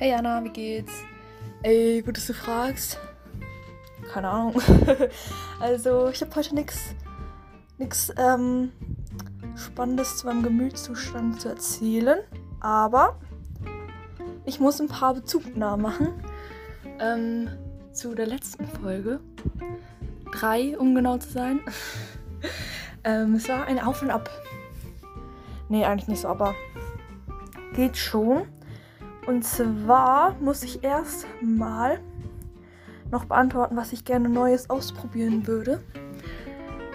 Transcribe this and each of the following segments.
Hey Anna, wie geht's? Ey, gut, dass du fragst. Keine Ahnung. also, ich habe heute nichts ähm, Spannendes zu meinem Gemütszustand zu erzählen. Aber ich muss ein paar Bezugnahmen machen. Ähm, zu der letzten Folge. Drei, um genau zu sein. ähm, es war ein Auf und Ab. Nee, eigentlich nicht so, aber geht schon. Und zwar muss ich erst mal noch beantworten, was ich gerne Neues ausprobieren würde.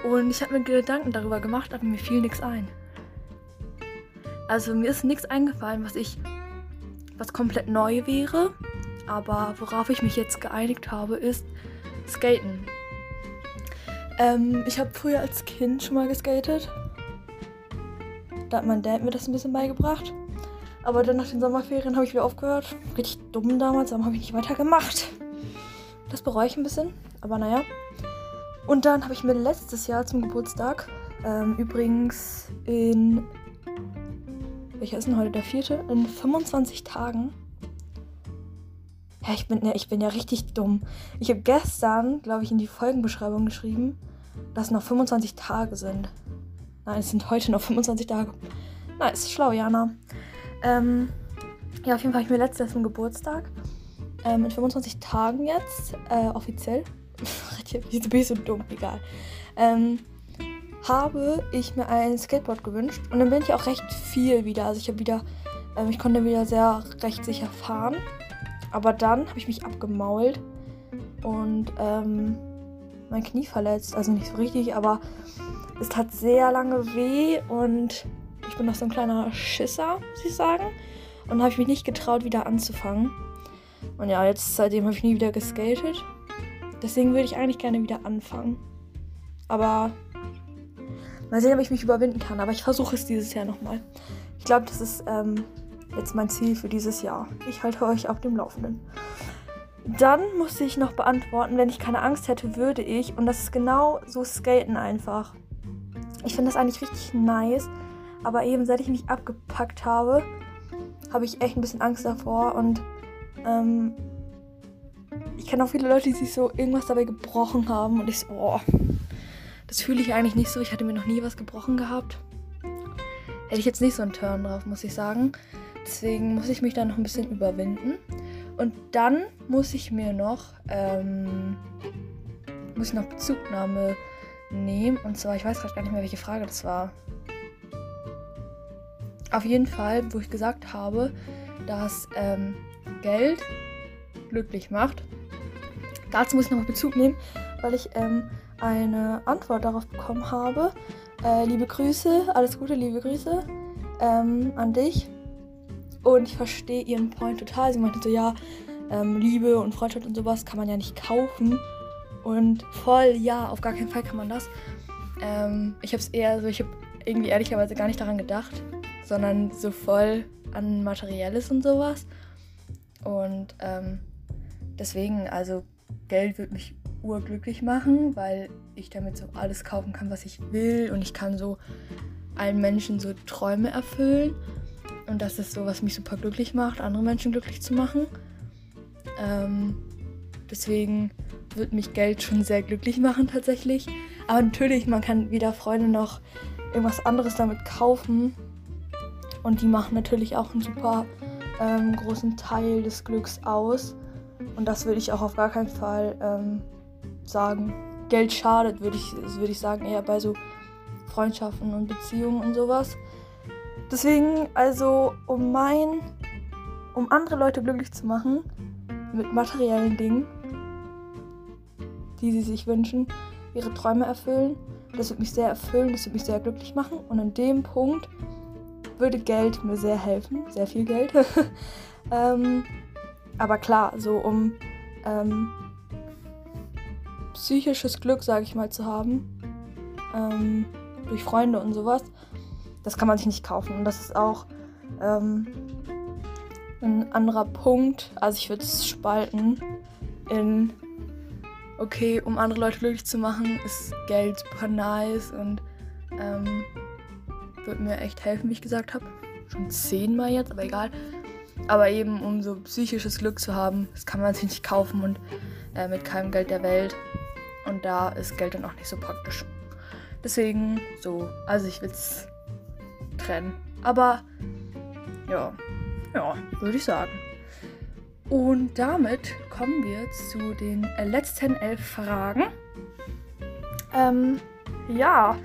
Und ich habe mir Gedanken darüber gemacht, aber mir fiel nichts ein. Also mir ist nichts eingefallen, was ich, was komplett neu wäre. Aber worauf ich mich jetzt geeinigt habe, ist Skaten. Ähm, ich habe früher als Kind schon mal geskatet. Da hat mein Dad mir das ein bisschen beigebracht. Aber dann nach den Sommerferien habe ich wieder aufgehört. Richtig dumm damals, aber habe ich nicht weitergemacht. Das bereue ich ein bisschen, aber naja. Und dann habe ich mir letztes Jahr zum Geburtstag, ähm, übrigens in. Welcher ist denn heute? Der vierte? In 25 Tagen. Ja, ich bin, ja, ich bin ja richtig dumm. Ich habe gestern, glaube ich, in die Folgenbeschreibung geschrieben, dass noch 25 Tage sind. Nein, es sind heute noch 25 Tage. Ist schlau, Jana. Ähm, ja, auf jeden Fall habe ich mir letztes zum Geburtstag. Ähm, in 25 Tagen jetzt, äh, offiziell. Wieso bin ich so dumm? Egal. Ähm, habe ich mir ein Skateboard gewünscht. Und dann bin ich auch recht viel wieder. Also ich habe wieder, ähm, ich konnte wieder sehr recht sicher fahren. Aber dann habe ich mich abgemault und ähm, mein Knie verletzt. Also nicht so richtig, aber es tat sehr lange weh und ich bin noch so ein kleiner Schisser, muss ich sagen. Und habe ich mich nicht getraut, wieder anzufangen. Und ja, jetzt seitdem habe ich nie wieder geskatet. Deswegen würde ich eigentlich gerne wieder anfangen. Aber mal sehen, ob ich mich überwinden kann. Aber ich versuche es dieses Jahr nochmal. Ich glaube, das ist ähm, jetzt mein Ziel für dieses Jahr. Ich halte euch auf dem Laufenden. Dann musste ich noch beantworten, wenn ich keine Angst hätte, würde ich. Und das ist genau so Skaten einfach. Ich finde das eigentlich richtig nice. Aber eben seit ich mich abgepackt habe, habe ich echt ein bisschen Angst davor. Und ähm, ich kenne auch viele Leute, die sich so irgendwas dabei gebrochen haben. Und ich so, oh, das fühle ich eigentlich nicht so. Ich hatte mir noch nie was gebrochen gehabt. Hätte ich jetzt nicht so einen Turn drauf, muss ich sagen. Deswegen muss ich mich da noch ein bisschen überwinden. Und dann muss ich mir noch, ähm, muss ich noch Bezugnahme nehmen. Und zwar, ich weiß gerade gar nicht mehr, welche Frage das war. Auf jeden Fall, wo ich gesagt habe, dass ähm, Geld glücklich macht. Dazu muss ich nochmal Bezug nehmen, weil ich ähm, eine Antwort darauf bekommen habe. Äh, liebe Grüße, alles Gute, liebe Grüße ähm, an dich. Und ich verstehe ihren Point total. Sie meinte so, ja, ähm, Liebe und Freundschaft und sowas kann man ja nicht kaufen. Und voll, ja, auf gar keinen Fall kann man das. Ähm, ich habe es eher so, ich habe irgendwie ehrlicherweise gar nicht daran gedacht, sondern so voll an Materielles und sowas. Und ähm, deswegen, also Geld wird mich urglücklich machen, weil ich damit so alles kaufen kann, was ich will und ich kann so allen Menschen so Träume erfüllen. Und das ist so, was mich super glücklich macht, andere Menschen glücklich zu machen. Ähm, deswegen wird mich Geld schon sehr glücklich machen tatsächlich. Aber natürlich, man kann wieder Freunde noch irgendwas anderes damit kaufen, und die machen natürlich auch einen super ähm, großen Teil des Glücks aus. Und das würde ich auch auf gar keinen Fall ähm, sagen. Geld schadet, würde ich, würd ich sagen, eher bei so Freundschaften und Beziehungen und sowas. Deswegen, also, um mein, um andere Leute glücklich zu machen, mit materiellen Dingen, die sie sich wünschen, ihre Träume erfüllen, das wird mich sehr erfüllen, das wird mich sehr glücklich machen. Und an dem Punkt würde Geld mir sehr helfen, sehr viel Geld. ähm, aber klar, so um ähm, psychisches Glück, sage ich mal, zu haben, ähm, durch Freunde und sowas, das kann man sich nicht kaufen. Und das ist auch ähm, ein anderer Punkt. Also ich würde es spalten in, okay, um andere Leute glücklich zu machen, ist Geld super nice und ähm, wird mir echt helfen, wie ich gesagt habe. Schon zehnmal jetzt, aber egal. Aber eben, um so psychisches Glück zu haben, das kann man sich nicht kaufen und äh, mit keinem Geld der Welt. Und da ist Geld dann auch nicht so praktisch. Deswegen so. Also ich will es trennen. Aber ja, ja, würde ich sagen. Und damit kommen wir zu den letzten elf Fragen. Ähm, ja.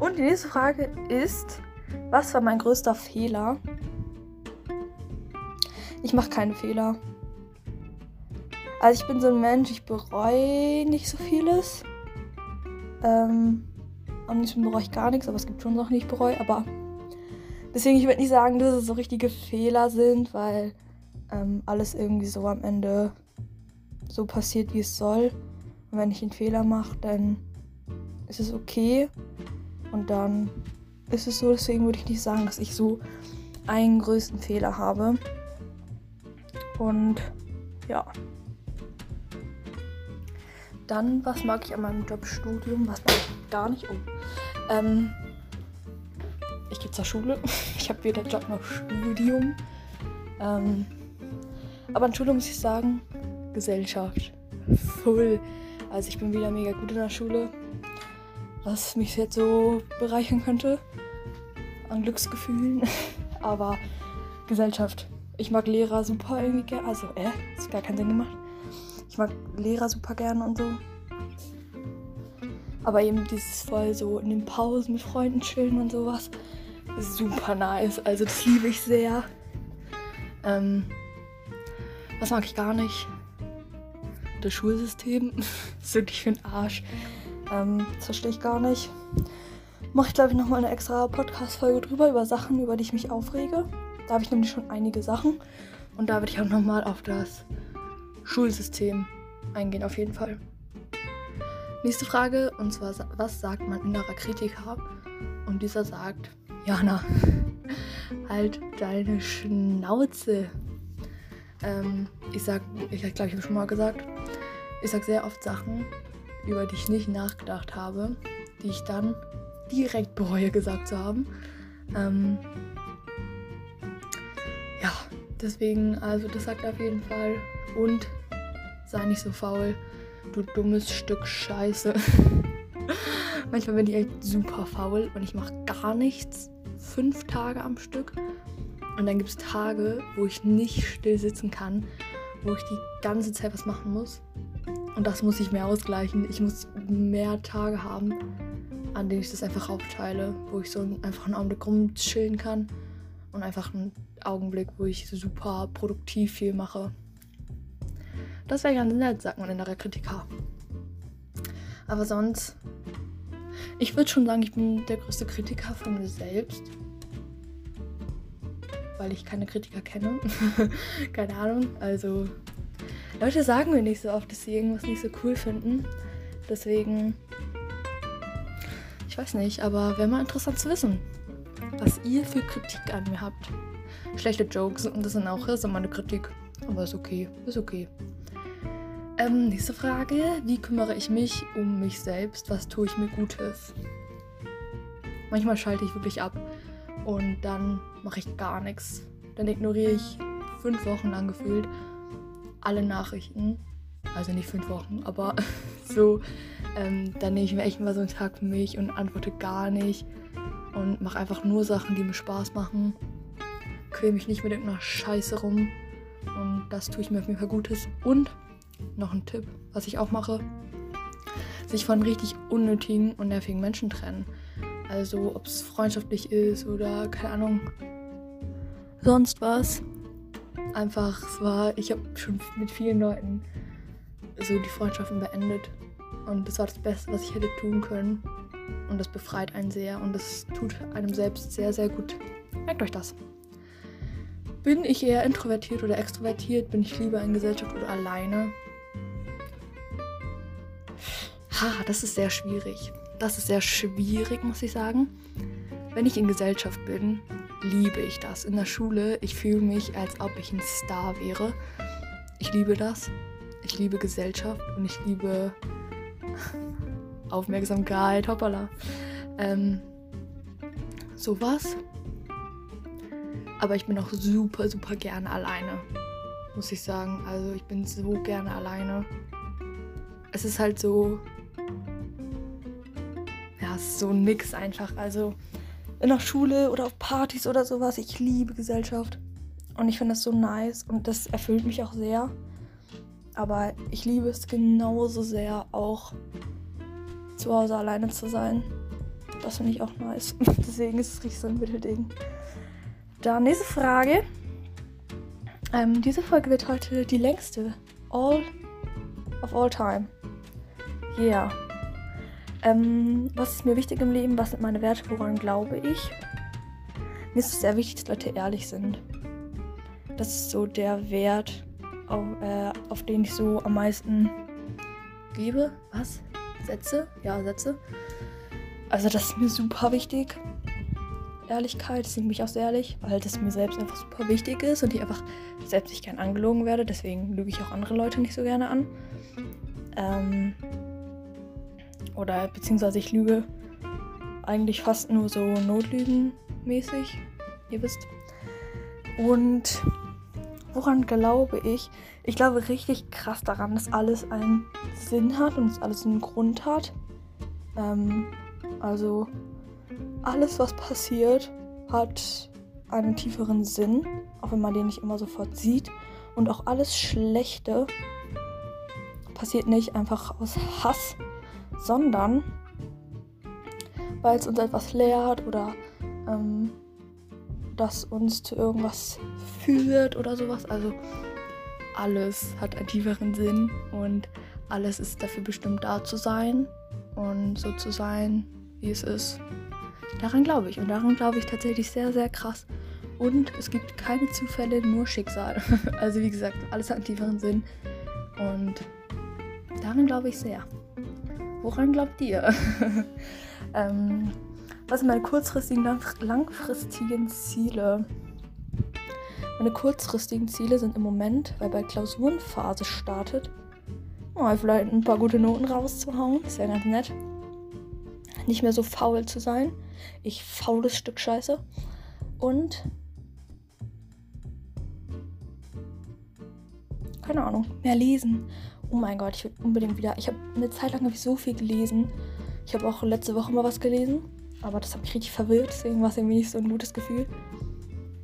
Und die nächste Frage ist, was war mein größter Fehler? Ich mache keine Fehler. Also ich bin so ein Mensch, ich bereue nicht so vieles. Ähm, am liebsten bereue ich gar nichts, aber es gibt schon Sachen, die ich bereue. Aber deswegen, ich würde nicht sagen, dass es so richtige Fehler sind, weil ähm, alles irgendwie so am Ende so passiert, wie es soll. Und wenn ich einen Fehler mache, dann ist es okay. Und dann ist es so, deswegen würde ich nicht sagen, dass ich so einen größten Fehler habe. Und ja. Dann, was mag ich an meinem Jobstudium? Was mag ich gar nicht um? Ähm, ich gehe zur Schule. Ich habe weder Job noch Studium. Ähm, aber an Schule muss ich sagen, Gesellschaft. Full. Also ich bin wieder mega gut in der Schule. Was mich jetzt so bereichern könnte. An Glücksgefühlen. Aber Gesellschaft. Ich mag Lehrer super irgendwie gerne. Also, äh, ist gar keinen Sinn gemacht. Ich mag Lehrer super gerne und so. Aber eben dieses voll so in den Pausen mit Freunden chillen und sowas. Super nice. Also das liebe ich sehr. Ähm, was mag ich gar nicht? Das Schulsystem. das ist wirklich für den Arsch. Ähm, das verstehe ich gar nicht. Mache ich, glaube ich, nochmal eine extra Podcast-Folge drüber, über Sachen, über die ich mich aufrege. Da habe ich nämlich schon einige Sachen. Und da würde ich auch nochmal auf das Schulsystem eingehen, auf jeden Fall. Nächste Frage, und zwar, was sagt mein innerer Kritiker? Und dieser sagt, Jana, halt deine Schnauze. Ähm, ich sag, ich glaube, ich habe schon mal gesagt, ich sag sehr oft Sachen, über die ich nicht nachgedacht habe, die ich dann direkt bereue gesagt zu haben. Ähm, ja, deswegen, also das sagt er auf jeden Fall. Und sei nicht so faul, du dummes Stück Scheiße. Manchmal bin ich echt super faul und ich mache gar nichts. Fünf Tage am Stück. Und dann gibt es Tage, wo ich nicht still sitzen kann, wo ich die ganze Zeit was machen muss. Und das muss ich mehr ausgleichen. Ich muss mehr Tage haben, an denen ich das einfach aufteile, wo ich so einfach einen Augenblick rumchillen kann und einfach einen Augenblick, wo ich super produktiv viel mache. Das wäre ganz nett, sagt man in der Kritiker. Aber sonst, ich würde schon sagen, ich bin der größte Kritiker von mir selbst. Weil ich keine Kritiker kenne. keine Ahnung. Also, Leute sagen mir nicht so oft, dass sie irgendwas nicht so cool finden. Deswegen, ich weiß nicht, aber wäre mal interessant zu wissen, was ihr für Kritik an mir habt. Schlechte Jokes und das sind auch das ist meine Kritik. Aber ist okay, ist okay. Ähm, nächste Frage. Wie kümmere ich mich um mich selbst? Was tue ich mir Gutes? Manchmal schalte ich wirklich ab und dann mache ich gar nichts. Dann ignoriere ich fünf Wochen lang gefühlt alle Nachrichten. Also nicht fünf Wochen, aber so. Ähm, dann nehme ich mir echt mal so einen Tag für mich und antworte gar nicht. Und mache einfach nur Sachen, die mir Spaß machen. Quäle mich nicht mit irgendeiner Scheiße rum. Und das tue ich mir auf jeden Fall Gutes. Und noch ein Tipp, was ich auch mache. Sich von richtig unnötigen und nervigen Menschen trennen. Also ob es freundschaftlich ist oder keine Ahnung. Sonst was. Einfach, es war, ich habe schon mit vielen Leuten so die Freundschaften beendet. Und das war das Beste, was ich hätte tun können. Und das befreit einen sehr und das tut einem selbst sehr, sehr gut. Merkt euch das. Bin ich eher introvertiert oder extrovertiert? Bin ich lieber in Gesellschaft oder alleine? Ha, das ist sehr schwierig. Das ist sehr schwierig, muss ich sagen. Wenn ich in Gesellschaft bin, liebe ich das. In der Schule, ich fühle mich, als ob ich ein Star wäre. Ich liebe das. Ich liebe Gesellschaft und ich liebe Aufmerksamkeit, hoppala. Ähm, sowas. Aber ich bin auch super, super gerne alleine. Muss ich sagen. Also ich bin so gerne alleine. Es ist halt so. Ja, es ist so nix einfach. Also in der Schule oder auf Partys oder sowas. Ich liebe Gesellschaft. Und ich finde das so nice. Und das erfüllt mich auch sehr. Aber ich liebe es genauso sehr, auch zu Hause alleine zu sein. Das finde ich auch nice. Deswegen ist es richtig so ein Mittelding. Dann nächste Frage. Ähm, diese Folge wird heute die längste. All of all time. Yeah. Ähm, was ist mir wichtig im Leben? Was sind meine Werte? Woran glaube ich? Mir ist es sehr wichtig, dass Leute ehrlich sind. Das ist so der Wert, auf, äh, auf den ich so am meisten gebe. Was? Sätze? Ja, Sätze. Also das ist mir super wichtig. Ehrlichkeit, deswegen bin ich auch sehr ehrlich, weil das mir selbst einfach super wichtig ist und ich einfach selbst nicht gern angelogen werde. Deswegen lüge ich auch andere Leute nicht so gerne an. Ähm, oder beziehungsweise ich lüge eigentlich fast nur so Notlügen-mäßig. Ihr wisst. Und woran glaube ich? Ich glaube richtig krass daran, dass alles einen Sinn hat und dass alles einen Grund hat. Ähm, also alles, was passiert, hat einen tieferen Sinn, auch wenn man den nicht immer sofort sieht. Und auch alles Schlechte passiert nicht einfach aus Hass, sondern weil es uns etwas lehrt oder ähm, das uns zu irgendwas führt oder sowas. Also alles hat einen tieferen Sinn und alles ist dafür bestimmt da zu sein und so zu sein, wie es ist. Daran glaube ich und daran glaube ich tatsächlich sehr, sehr krass. Und es gibt keine Zufälle, nur Schicksal. also wie gesagt, alles hat einen tieferen Sinn und daran glaube ich sehr. Woran glaubt ihr? ähm, was sind meine kurzfristigen, langfristigen Ziele? Meine kurzfristigen Ziele sind im Moment, weil bei Klausurenphase startet, oh, vielleicht ein paar gute Noten rauszuhauen. Ist ja ganz nett. Nicht mehr so faul zu sein. Ich faules Stück Scheiße. Und. Keine Ahnung. Mehr lesen. Oh mein Gott, ich will unbedingt wieder. Ich habe eine Zeit lang ich so viel gelesen. Ich habe auch letzte Woche mal was gelesen. Aber das hat mich richtig verwirrt. Deswegen war es irgendwie nicht so ein gutes Gefühl.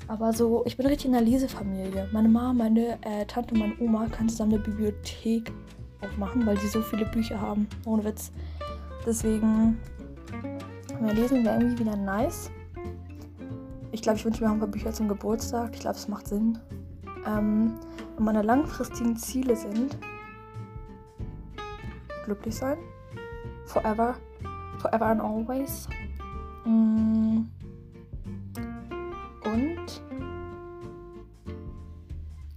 Aber so, ich bin richtig in einer Lesefamilie. Meine Mama, meine äh, Tante und meine Oma können zusammen eine Bibliothek aufmachen, weil sie so viele Bücher haben. Ohne Witz. Deswegen, mehr lesen wäre irgendwie wieder nice. Ich glaube, ich wünsche mir auch ein paar Bücher zum Geburtstag. Ich glaube, es macht Sinn. Ähm, meine langfristigen Ziele sind glücklich sein. Forever. Forever and always. Mm. Und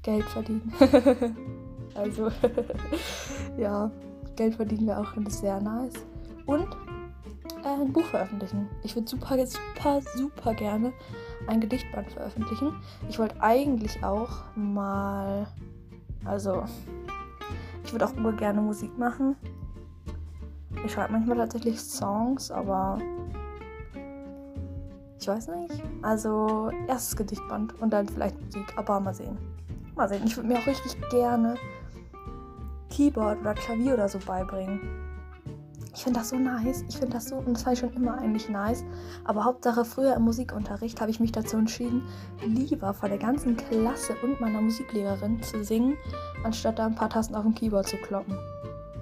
Geld verdienen. also, ja, Geld verdienen wir auch sehr nice. Und äh, ein Buch veröffentlichen. Ich würde super, super, super gerne ein Gedichtband veröffentlichen. Ich wollte eigentlich auch mal, also, ich würde auch immer gerne Musik machen. Ich schreibe manchmal tatsächlich Songs, aber ich weiß nicht. Also erstes Gedichtband und dann vielleicht Musik, aber mal sehen. Mal sehen. Ich würde mir auch richtig gerne Keyboard oder Klavier oder so beibringen. Ich finde das so nice. Ich finde das so, und das war schon immer eigentlich nice. Aber Hauptsache früher im Musikunterricht habe ich mich dazu entschieden, lieber vor der ganzen Klasse und meiner Musiklehrerin zu singen, anstatt da ein paar Tasten auf dem Keyboard zu kloppen.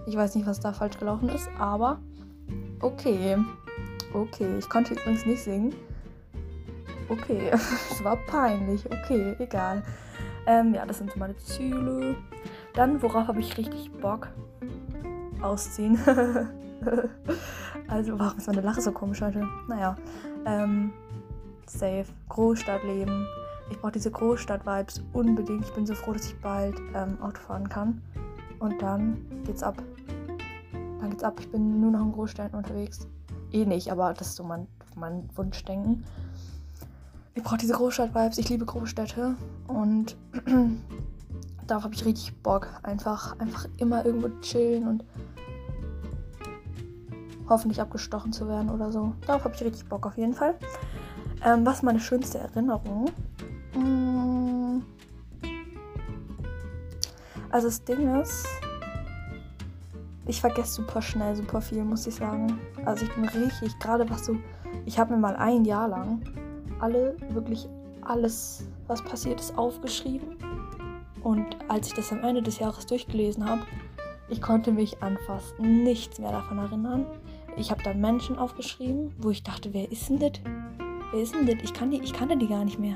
Ich weiß nicht, was da falsch gelaufen ist, aber okay. Okay, ich konnte übrigens nicht singen. Okay, es war peinlich. Okay, egal. Ähm, ja, das sind so meine Ziele. Dann, worauf habe ich richtig Bock? Ausziehen. also, warum ist meine Lache so komisch heute? Naja. Ähm, safe. Großstadtleben. Ich brauche diese Großstadt-Vibes unbedingt. Ich bin so froh, dass ich bald ähm, Auto fahren kann. Und dann geht's ab. Dann geht's ab. Ich bin nur noch in Großstädten unterwegs. Eh nicht, aber das ist so mein, mein Wunschdenken ich brauche diese Großstadt-Vibes. Ich liebe Großstädte. Und darauf habe ich richtig Bock. Einfach, einfach immer irgendwo chillen und hoffentlich abgestochen zu werden oder so. Darauf habe ich richtig Bock auf jeden Fall. Ähm, was ist meine schönste Erinnerung? Mm. Also das Ding ist, ich vergesse super schnell super viel, muss ich sagen. Also ich bin richtig, gerade was so, ich habe mir mal ein Jahr lang alle, wirklich alles, was passiert ist, aufgeschrieben. Und als ich das am Ende des Jahres durchgelesen habe, ich konnte mich an fast nichts mehr davon erinnern. Ich habe da Menschen aufgeschrieben, wo ich dachte, wer ist denn das? Wer ist denn das? Ich, kann die, ich kannte die gar nicht mehr.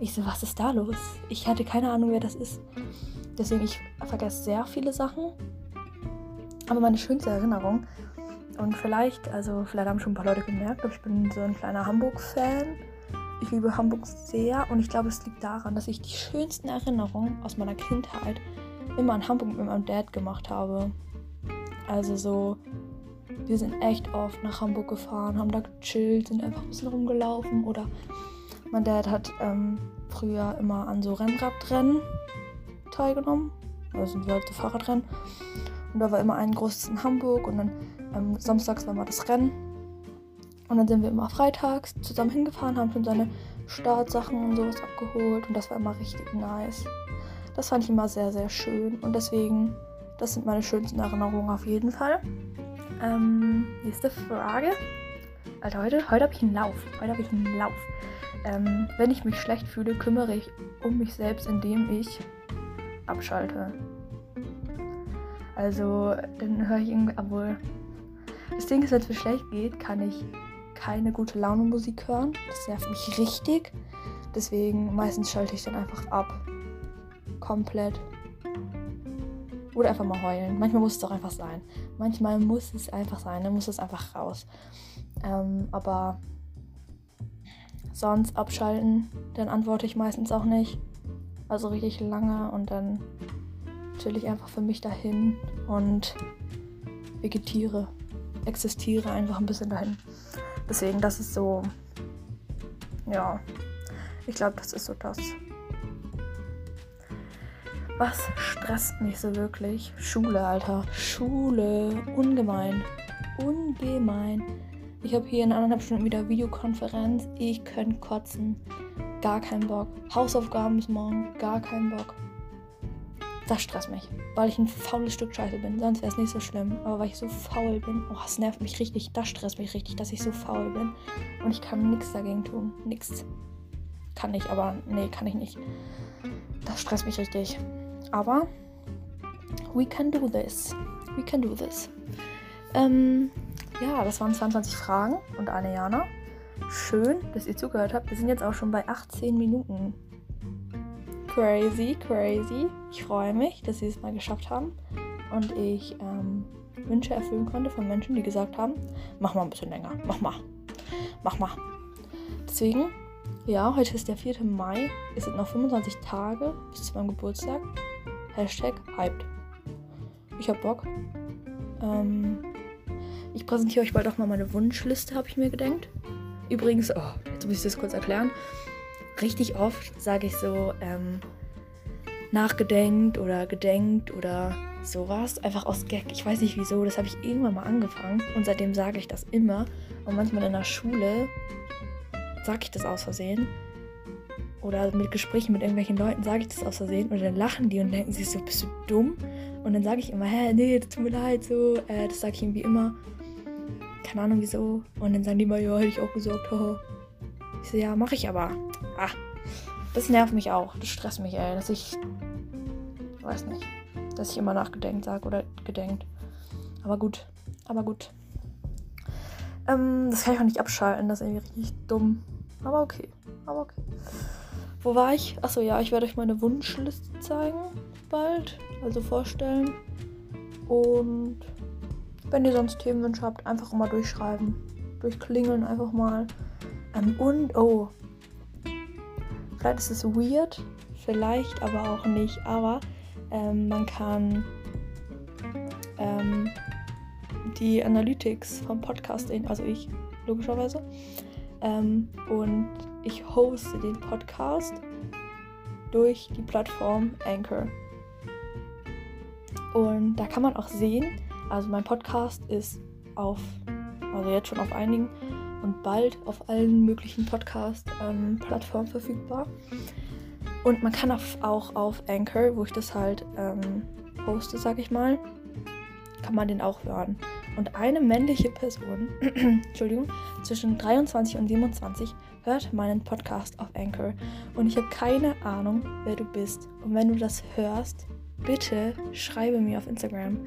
Ich so, was ist da los? Ich hatte keine Ahnung, wer das ist. Deswegen, ich vergesse sehr viele Sachen. Aber meine schönste Erinnerung, und vielleicht, also vielleicht haben schon ein paar Leute gemerkt, aber ich bin so ein kleiner Hamburg-Fan. Ich liebe Hamburg sehr und ich glaube, es liegt daran, dass ich die schönsten Erinnerungen aus meiner Kindheit immer in Hamburg mit meinem Dad gemacht habe. Also so, wir sind echt oft nach Hamburg gefahren, haben da gechillt, sind einfach ein bisschen rumgelaufen oder mein Dad hat ähm, früher immer an so Rennradrennen teilgenommen. Das sind halt so Fahrradrennen. Und da war immer ein großes in Hamburg und dann ähm, samstags war mal das Rennen. Und dann sind wir immer freitags zusammen hingefahren, haben schon seine Startsachen und sowas abgeholt und das war immer richtig nice. Das fand ich immer sehr, sehr schön und deswegen, das sind meine schönsten Erinnerungen auf jeden Fall. Ähm, nächste Frage. Alter, heute, heute habe ich einen Lauf. Heute habe ich einen Lauf. Ähm, wenn ich mich schlecht fühle, kümmere ich um mich selbst, indem ich abschalte. Also, dann höre ich irgendwie, obwohl. Das Ding ist, wenn es mir schlecht geht, kann ich keine gute Laune Musik hören. Das nervt mich richtig. Deswegen meistens schalte ich dann einfach ab. Komplett. Oder einfach mal heulen. Manchmal muss es auch einfach sein. Manchmal muss es einfach sein. Dann muss es einfach raus. Ähm, aber sonst abschalten, dann antworte ich meistens auch nicht. Also richtig lange und dann chill ich einfach für mich dahin und vegetiere, existiere einfach ein bisschen dahin. Deswegen, das ist so, ja, ich glaube, das ist so das. Was stresst mich so wirklich? Schule, Alter. Schule. Ungemein. Ungemein. Ich habe hier in anderthalb Stunden wieder Videokonferenz. Ich könnte kotzen. Gar keinen Bock. Hausaufgaben bis morgen. Gar keinen Bock. Das stresst mich, weil ich ein faules Stück Scheiße bin. Sonst wäre es nicht so schlimm. Aber weil ich so faul bin, oh, es nervt mich richtig. Das stresst mich richtig, dass ich so faul bin. Und ich kann nichts dagegen tun. Nichts. Kann ich, aber nee, kann ich nicht. Das stresst mich richtig. Aber we can do this. We can do this. Ähm, ja, das waren 22 Fragen und eine Jana. Schön, dass ihr zugehört habt. Wir sind jetzt auch schon bei 18 Minuten. Crazy, crazy. Ich freue mich, dass sie es mal geschafft haben und ich ähm, Wünsche erfüllen konnte von Menschen, die gesagt haben, mach mal ein bisschen länger, mach mal, mach mal. Deswegen, ja, heute ist der 4. Mai, es sind noch 25 Tage bis zu meinem Geburtstag. Hashtag hyped. Ich hab Bock. Ähm, ich präsentiere euch bald auch mal meine Wunschliste, habe ich mir gedenkt. Übrigens, oh, jetzt muss ich das kurz erklären richtig oft sage ich so ähm, nachgedenkt oder gedenkt oder sowas. Einfach aus Gag. Ich weiß nicht wieso. Das habe ich irgendwann mal angefangen. Und seitdem sage ich das immer. Und manchmal in der Schule sage ich das aus Versehen. Oder mit Gesprächen mit irgendwelchen Leuten sage ich das aus Versehen. Und dann lachen die und denken sich so, bist du dumm? Und dann sage ich immer, hä, nee, das tut mir leid, so. Äh, das sage ich irgendwie immer. Keine Ahnung wieso. Und dann sagen die immer, ja, hätte ich auch gesagt, haha. Ich so, ja, mache ich aber. Ah, das nervt mich auch. Das stresst mich, ey, dass ich. Weiß nicht. Dass ich immer nachgedenkt sage oder gedenkt. Aber gut. Aber gut. Ähm, das kann ich auch nicht abschalten. Das ist irgendwie richtig dumm. Aber okay. Aber okay. Wo war ich? Achso, ja, ich werde euch meine Wunschliste zeigen. Bald. Also vorstellen. Und wenn ihr sonst Themenwünsche habt, einfach mal durchschreiben. Durchklingeln einfach mal. Ähm, und, oh. Vielleicht ist es weird, vielleicht aber auch nicht, aber ähm, man kann ähm, die Analytics vom Podcast, also ich logischerweise, ähm, und ich hoste den Podcast durch die Plattform Anchor. Und da kann man auch sehen, also mein Podcast ist auf, also jetzt schon auf einigen und bald auf allen möglichen Podcast-Plattformen ähm, verfügbar. Und man kann auch auf Anchor, wo ich das halt ähm, poste, sag ich mal, kann man den auch hören. Und eine männliche Person, Entschuldigung, zwischen 23 und 27 hört meinen Podcast auf Anchor. Und ich habe keine Ahnung, wer du bist. Und wenn du das hörst, bitte schreibe mir auf Instagram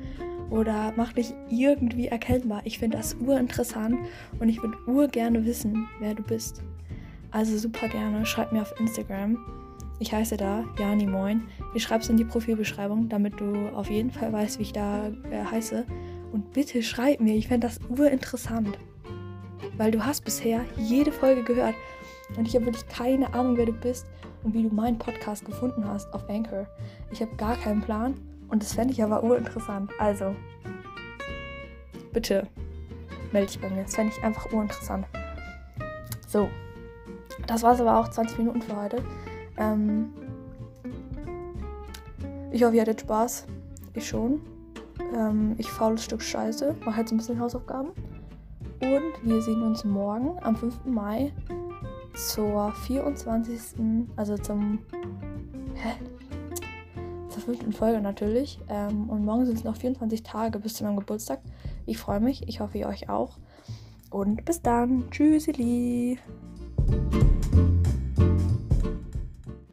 oder mach dich irgendwie erkennbar. Ich finde das urinteressant und ich würde urgerne wissen, wer du bist. Also super gerne, schreib mir auf Instagram. Ich heiße da Jani Moin. Ich schreibe es in die Profilbeschreibung, damit du auf jeden Fall weißt, wie ich da äh, heiße. Und bitte schreib mir, ich fände das urinteressant. Weil du hast bisher jede Folge gehört und ich habe wirklich keine Ahnung, wer du bist und wie du meinen Podcast gefunden hast auf Anchor. Ich habe gar keinen Plan und das fände ich aber urinteressant. Also, bitte melde dich bei mir. Das fände ich einfach urinteressant. So, das war es aber auch 20 Minuten für heute. Ähm, ich hoffe, ihr hattet Spaß. Ich schon. Ähm, ich faules Stück Scheiße. Mache jetzt ein bisschen Hausaufgaben. Und wir sehen uns morgen am 5. Mai zur 24. Also zum. Hä? Zur fünften Folge natürlich. Ähm, und morgen sind es noch 24 Tage bis zu meinem Geburtstag. Ich freue mich. Ich hoffe, ihr euch auch. Und bis dann. Tschüssili.